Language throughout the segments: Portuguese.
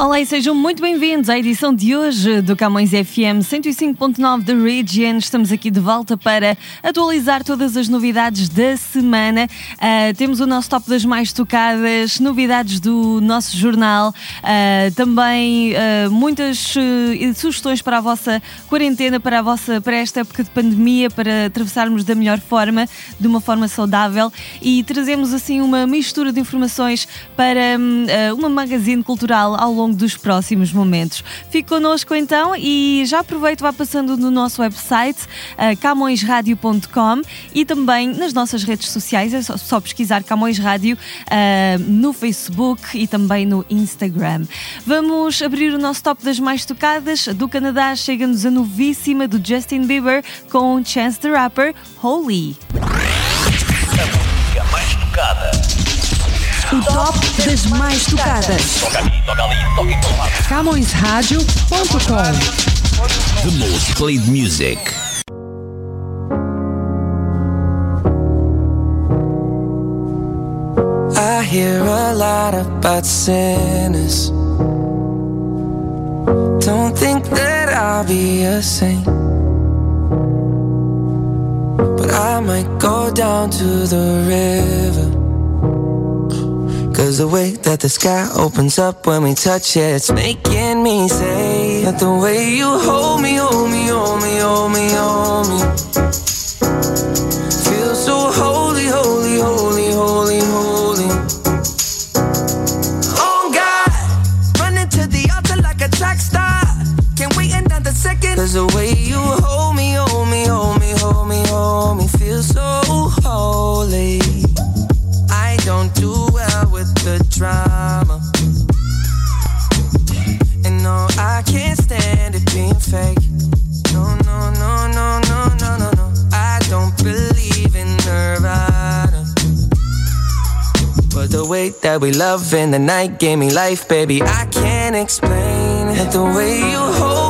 Olá e sejam muito bem-vindos à edição de hoje do Camões FM 105.9 da Region. Estamos aqui de volta para atualizar todas as novidades da semana. Uh, temos o nosso top das mais tocadas, novidades do nosso jornal, uh, também uh, muitas sugestões para a vossa quarentena, para a vossa para esta época de pandemia, para atravessarmos da melhor forma, de uma forma saudável e trazemos assim uma mistura de informações para uma magazine cultural ao longo longo dos próximos momentos. Fique connosco então e já aproveito, vá passando no nosso website uh, camõesradio.com e também nas nossas redes sociais, é só, só pesquisar Camões Rádio uh, no Facebook e também no Instagram. Vamos abrir o nosso top das mais tocadas. Do Canadá chega-nos a novíssima do Justin Bieber com Chance the Rapper, Holy. O top das mais tocadas. Toca ali, toca ali, toca em todo lado. CamõesRádio.com The most played music. I hear a lot about sinners. Don't think that I'll be a saint. But I might go down to the river. Cause the way that the sky opens up when we touch it, it's making me say that the way you hold me, hold me, hold me, hold me, hold me. Drama. And no, I can't stand it being fake. No, no, no, no, no, no, no, no. I don't believe in Nirvana. But the way that we love in the night gave me life, baby. I can't explain it. The way you hold hold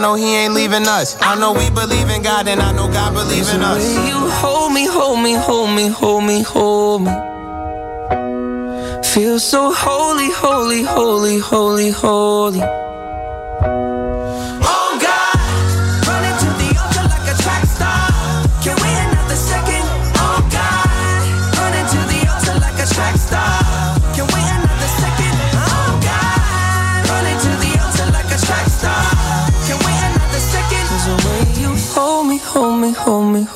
know he ain't leaving us. I know we believe in God and I know God believes in us. you hold me, hold me, hold me, hold me, hold me. Feel so holy, holy, holy, holy, holy.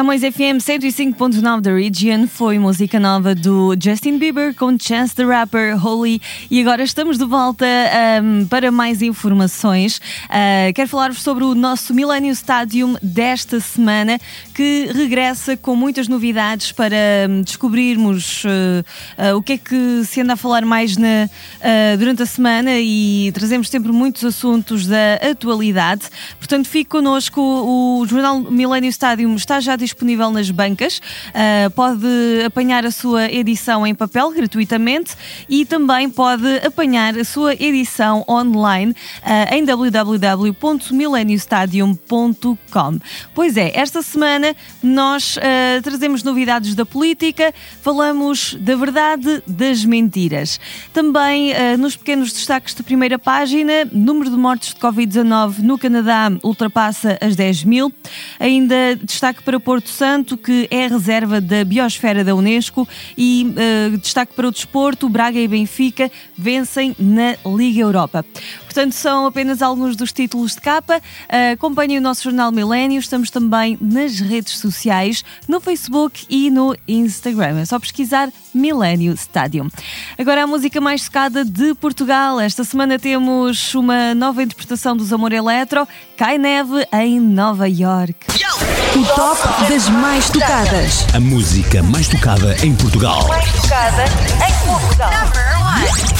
Camões FM 105.9 da Region foi música nova do Justin Bieber com Chance the Rapper, Holy. E agora estamos de volta um, para mais informações. Uh, quero falar-vos sobre o nosso Millennium Stadium desta semana, que regressa com muitas novidades para um, descobrirmos uh, uh, o que é que se anda a falar mais na, durante a semana e trazemos sempre muitos assuntos da atualidade. Portanto, fique connosco. O jornal Millennium Stadium está já disponível nas bancas. Uh, pode apanhar a sua edição em papel gratuitamente e também pode apanhar a sua edição online uh, em www.millenniumstadium.com. Pois é, esta semana nós uh, trazemos novidades da política, falamos da verdade das mentiras. Também nos pequenos destaques da primeira página, número de mortes de Covid-19 no Canadá ultrapassa as 10 mil. Ainda destaque para Porto Santo, que é reserva da biosfera da Unesco, e uh, destaque para o desporto, Braga e Benfica vencem na Liga Europa. Portanto, são apenas alguns dos títulos de capa. Uh, acompanhem o nosso jornal Milênio, estamos também nas redes sociais, no Facebook e no Instagram. É só pesquisar Millennium Stadium. Agora a música mais tocada de Portugal. Esta semana temos uma nova interpretação dos Amor Eletro, Cai Neve em Nova York. O top das mais tocadas. A música mais tocada em Portugal. Mais tocada em Portugal.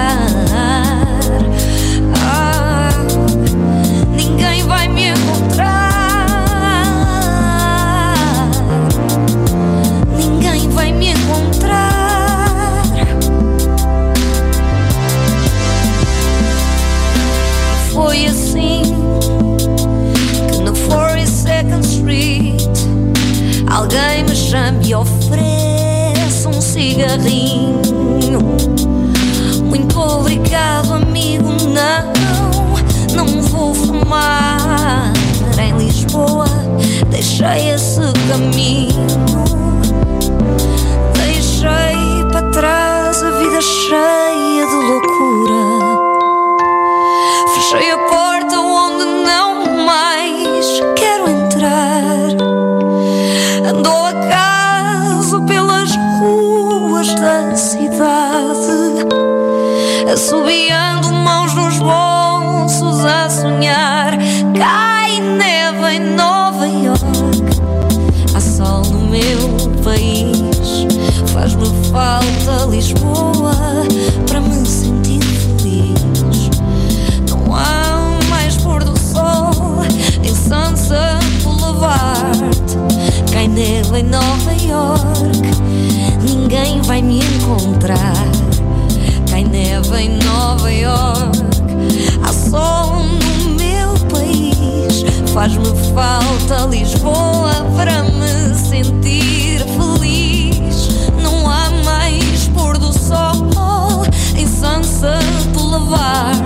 Alguém me chame e ofereça um cigarrinho. Muito obrigado, amigo, não, não vou fumar. Em Lisboa, deixei esse caminho. Deixei para trás a vida cheia de loucura. Fechei a porta onde não mais vai me encontrar. Cai neve em Nova York, há sol no meu país. Faz-me falta Lisboa para me sentir feliz. Não há mais pôr do sol em Sunset Boulevard.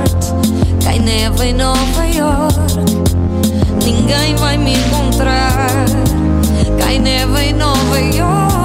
Cai neve em Nova York, ninguém vai me encontrar. Cai neve em Nova York.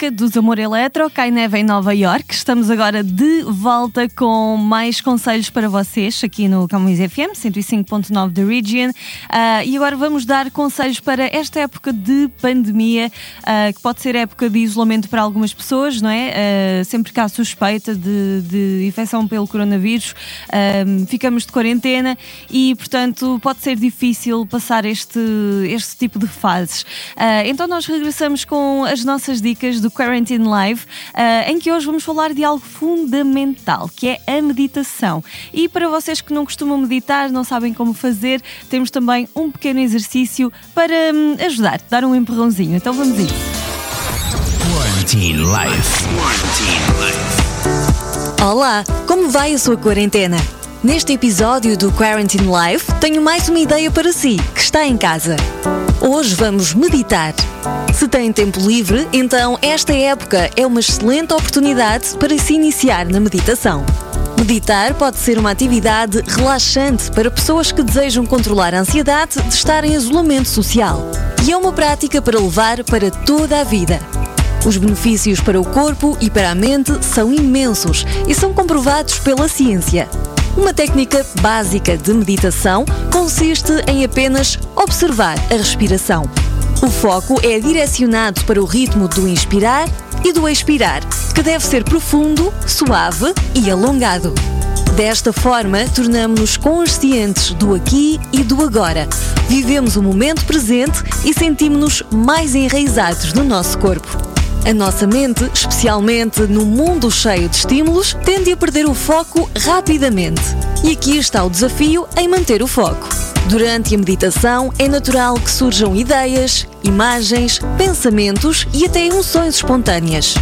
Música dos Amor Eletro, Cai Neve em Nova York. Estamos agora de volta com mais conselhos para vocês aqui no Camões FM 105.9 da Region. Uh, e agora vamos dar conselhos para esta época de pandemia, uh, que pode ser época de isolamento para algumas pessoas, não é? Uh, sempre que há suspeita de, de infecção pelo coronavírus, ficamos de quarentena e, portanto, pode ser difícil passar este, este tipo de fases. então, nós regressamos com as nossas dicas do Quarantine Live, uh, em que hoje vamos falar de algo fundamental, que é a meditação. E para vocês que não costumam meditar, não sabem como fazer, temos também um pequeno exercício para um, ajudar, dar um empurrãozinho. Então vamos a isso. Quarantine Life. Quarantine Life. Olá, como vai a sua quarentena? Neste episódio do Quarantine Life, tenho mais uma ideia para si, que está em casa. Hoje vamos meditar. Se tem tempo livre, então esta época é uma excelente oportunidade para se iniciar na meditação. Meditar pode ser uma atividade relaxante para pessoas que desejam controlar a ansiedade de estar em isolamento social. E é uma prática para levar para toda a vida. Os benefícios para o corpo e para a mente são imensos e são comprovados pela ciência. Uma técnica básica de meditação consiste em apenas observar a respiração. O foco é direcionado para o ritmo do inspirar e do expirar, que deve ser profundo, suave e alongado. Desta forma, tornamos-nos conscientes do aqui e do agora. Vivemos o momento presente e sentimos-nos mais enraizados no nosso corpo. A nossa mente, especialmente no mundo cheio de estímulos, tende a perder o foco rapidamente. E aqui está o desafio em manter o foco. Durante a meditação, é natural que surjam ideias, imagens, pensamentos e até emoções espontâneas.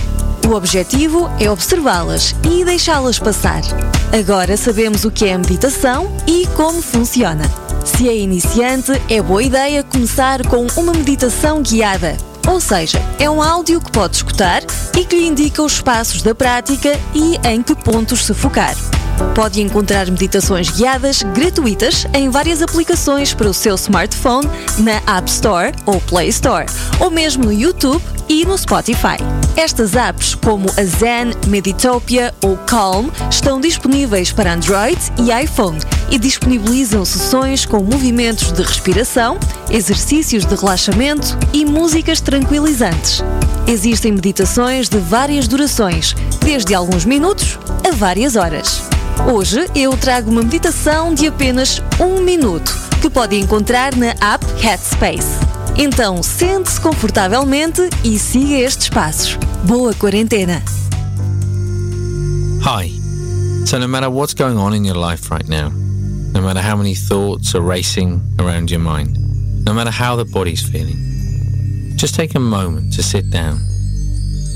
O objetivo é observá-las e deixá-las passar. Agora sabemos o que é a meditação e como funciona. Se é iniciante, é boa ideia começar com uma meditação guiada, ou seja, é um áudio que pode escutar e que lhe indica os passos da prática e em que pontos se focar. Pode encontrar meditações guiadas gratuitas em várias aplicações para o seu smartphone na App Store ou Play Store, ou mesmo no YouTube e no Spotify. Estas apps, como a Zen, Meditopia ou Calm, estão disponíveis para Android e iPhone e disponibilizam sessões com movimentos de respiração, exercícios de relaxamento e músicas tranquilizantes. Existem meditações de várias durações, desde alguns minutos a várias horas. Hoje eu trago uma meditação de apenas um minuto que pode encontrar na app Headspace. Então sente-se confortavelmente e siga estes passos. Boa quarentena! Hi. So, no matter what's going on in your life right now, no matter how many thoughts are racing around your mind, no matter how the body's feeling, just take a moment to sit down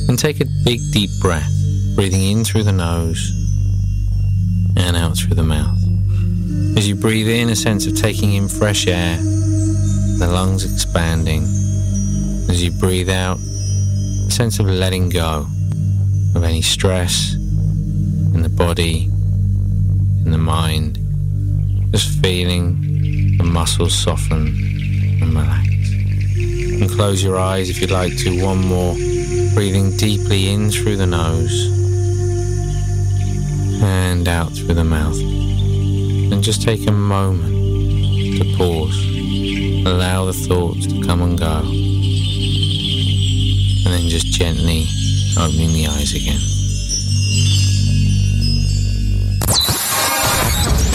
and take a big deep breath, breathing in through the nose and out through the mouth. As you breathe in, a sense of taking in fresh air the lungs expanding. As you breathe out, a sense of letting go of any stress in the body, in the mind, just feeling the muscles soften and relax. And close your eyes if you'd like to. One more. Breathing deeply in through the nose and out through the mouth. And just take a moment to pause. Allow the thoughts to come and go. And then just gently opening the eyes again.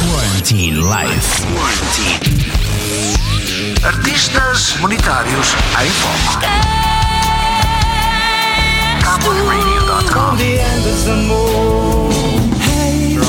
Quarantine Life. Quarantine. Artistas monetários em foco. CamosRadio.com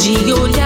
de olhar.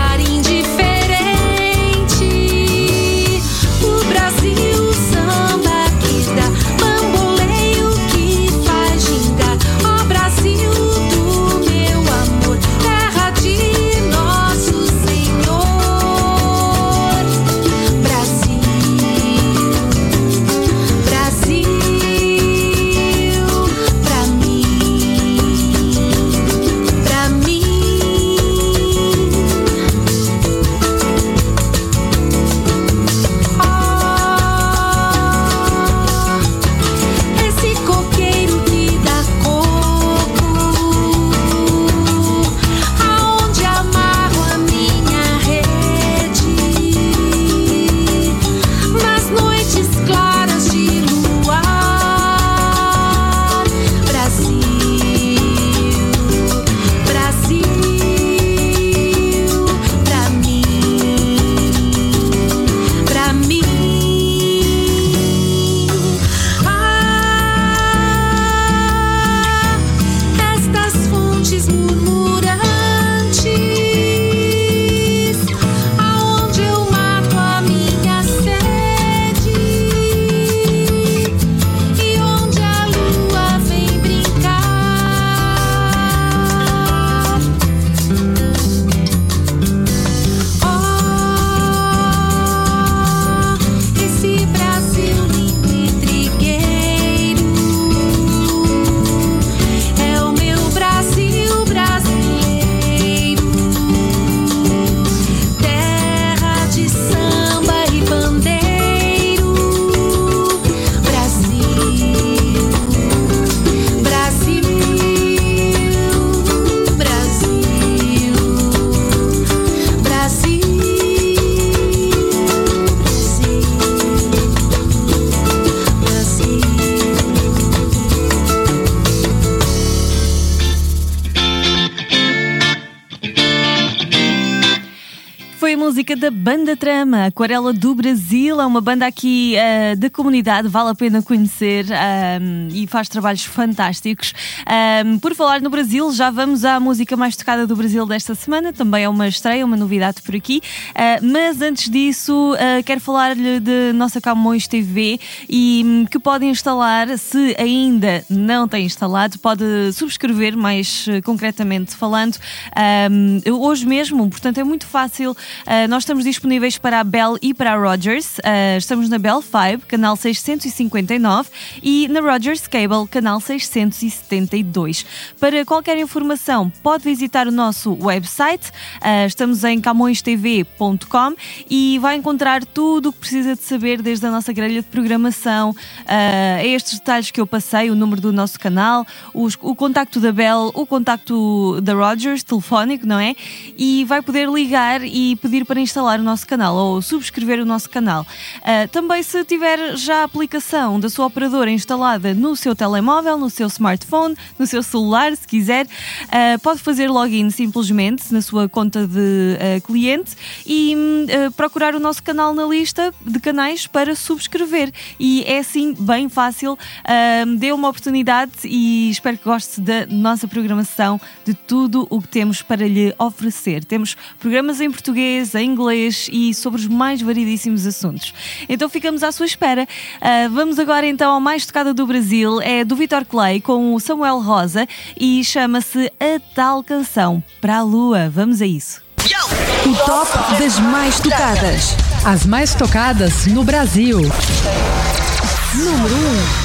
Trama, Aquarela do Brasil, é uma banda aqui uh, da comunidade, vale a pena conhecer um, e faz trabalhos fantásticos. Um, por falar no Brasil, já vamos à música mais tocada do Brasil desta semana, também é uma estreia, uma novidade por aqui. Uh, mas antes disso, uh, quero falar-lhe de nossa Camões TV e um, que podem instalar, se ainda não tem instalado, pode subscrever mais concretamente falando. hoje mesmo, portanto, é muito fácil. Nós estamos disponíveis para a Bell e para a Rogers. Uh, estamos na Bell 5, canal 659, e na Rogers Cable, canal 672. Para qualquer informação, pode visitar o nosso website. Uh, estamos em camõestv.com e vai encontrar tudo o que precisa de saber desde a nossa grelha de programação, a estes detalhes que eu passei, o número do nosso canal, os, o contacto da Bell, o contacto da Rogers, telefónico, não é? E vai poder ligar e pedir para instalar o nosso canal ou subscrever o nosso canal. Uh, também, se tiver já a aplicação da sua operadora instalada no seu telemóvel, no seu smartphone, no seu celular, se quiser, uh, pode fazer login simplesmente na sua conta de uh, cliente e procurar o nosso canal na lista de canais para subscrever. E é assim bem fácil. dê uma oportunidade e espero que goste da nossa programação, de tudo o que temos para lhe oferecer. Temos programas em português, em inglês e sobre os mais variedíssimos assuntos. Então ficamos à sua espera. Uh, vamos agora então ao mais tocado do Brasil, é do Vitor Clay com o Samuel Rosa e chama-se A Tal Canção para a Lua. Vamos a isso. O top das mais tocadas. As mais tocadas no Brasil. Número 1. Um.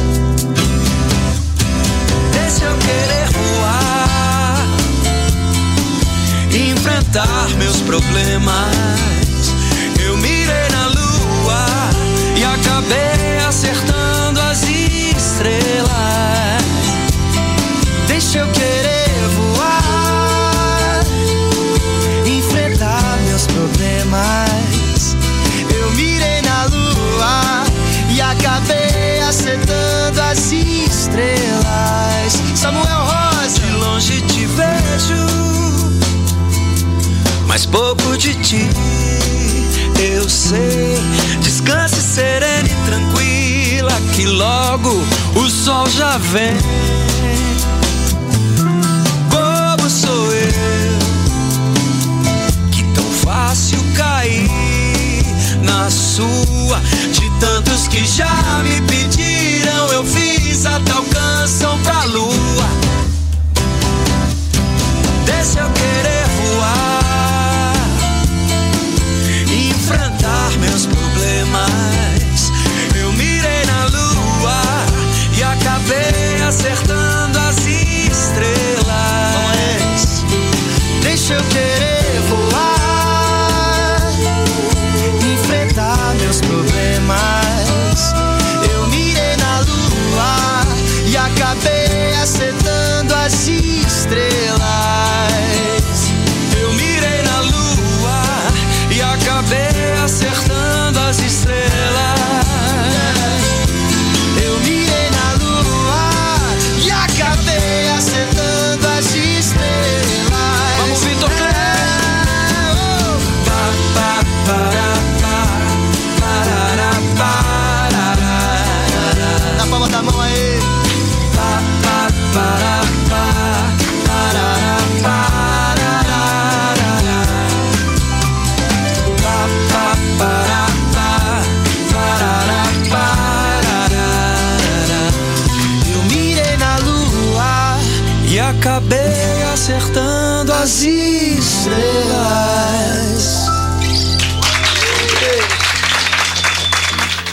Eu querer enfrentar meus problemas. Eu mirei na lua e acabei acertando as estrelas. Deixa eu querer logo o sol já vem. Bobo sou eu, que tão fácil cair na sua. De tantos que já me pediram, eu fiz a tal canção pra lua. Deixa eu acabei acertando as estrelas.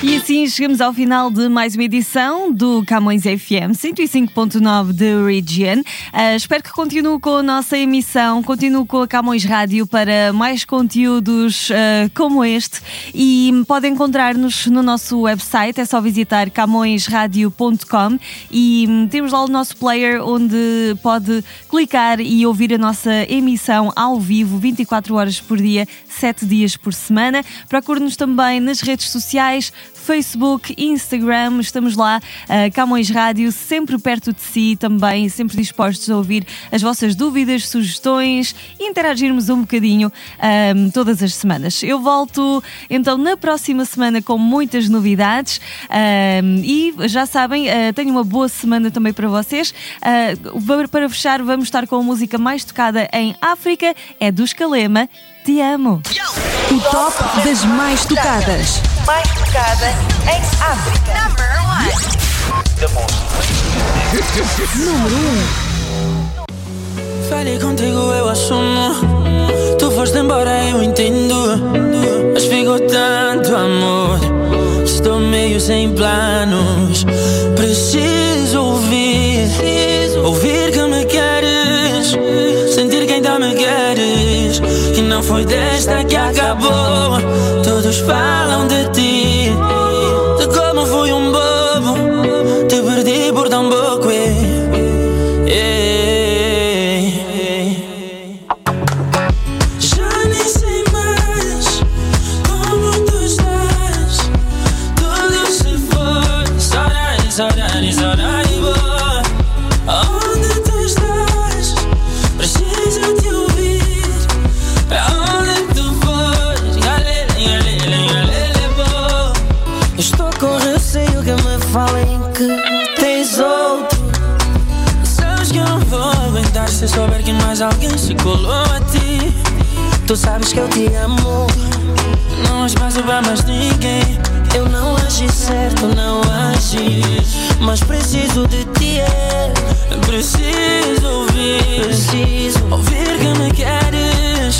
E assim chegamos ao final de mais uma edição do Camões FM 105.9 de Region. Uh, espero que continue com a nossa emissão, continue com a Camões Rádio para mais conteúdos uh, como este. E podem encontrar-nos no nosso website, é só visitar camõesradio.com e um, temos lá o nosso player onde pode clicar e ouvir a nossa emissão ao vivo 24 horas por dia, 7 dias por semana. Procure-nos também nas redes sociais. Facebook, Instagram, estamos lá, uh, Camões Rádio, sempre perto de si também, sempre dispostos a ouvir as vossas dúvidas, sugestões e interagirmos um bocadinho um, todas as semanas. Eu volto então na próxima semana com muitas novidades um, e já sabem, uh, tenho uma boa semana também para vocês. Uh, para fechar, vamos estar com a música mais tocada em África, é dos Calema. Te amo. O top das mais tocadas. Mais tocada em África. Número 1. Falei contigo, eu assumo. Tu foste embora, eu entendo. Mas ficou tanto amor. Estou meio sem planos. Preciso ouvir. Ouvir que me queres. Sentir que ainda me queres. Que não foi desta que acabou. Todos falam de ti. Mais alguém se colou a ti. Tu sabes que eu te amo. Não há espaço pra mais ninguém. Eu não agi certo, não agi. Mas preciso de ti, é. Preciso ouvir. Preciso ouvir que me queres.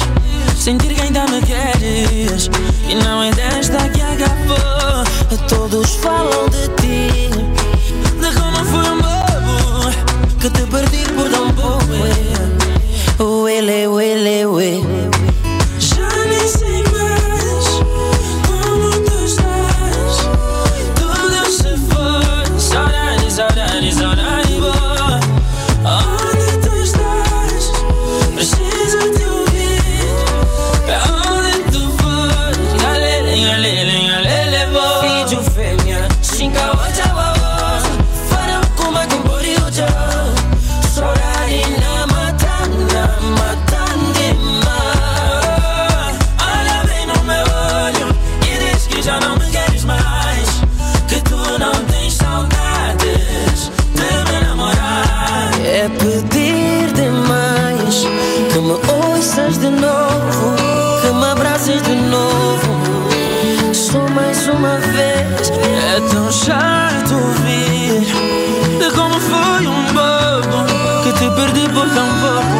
Sentir que ainda me queres. E não é desta que acabou. Todos falam de ti. De como fui um ouvir de como fui um bobo que te perdi por tão pouco.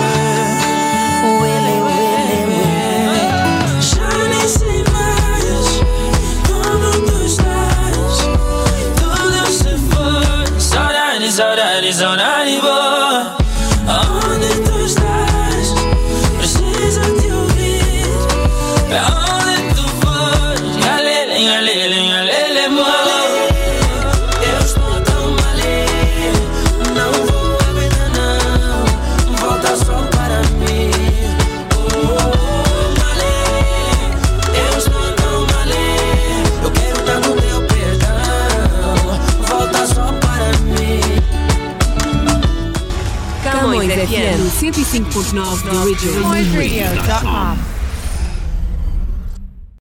95.9 The Original.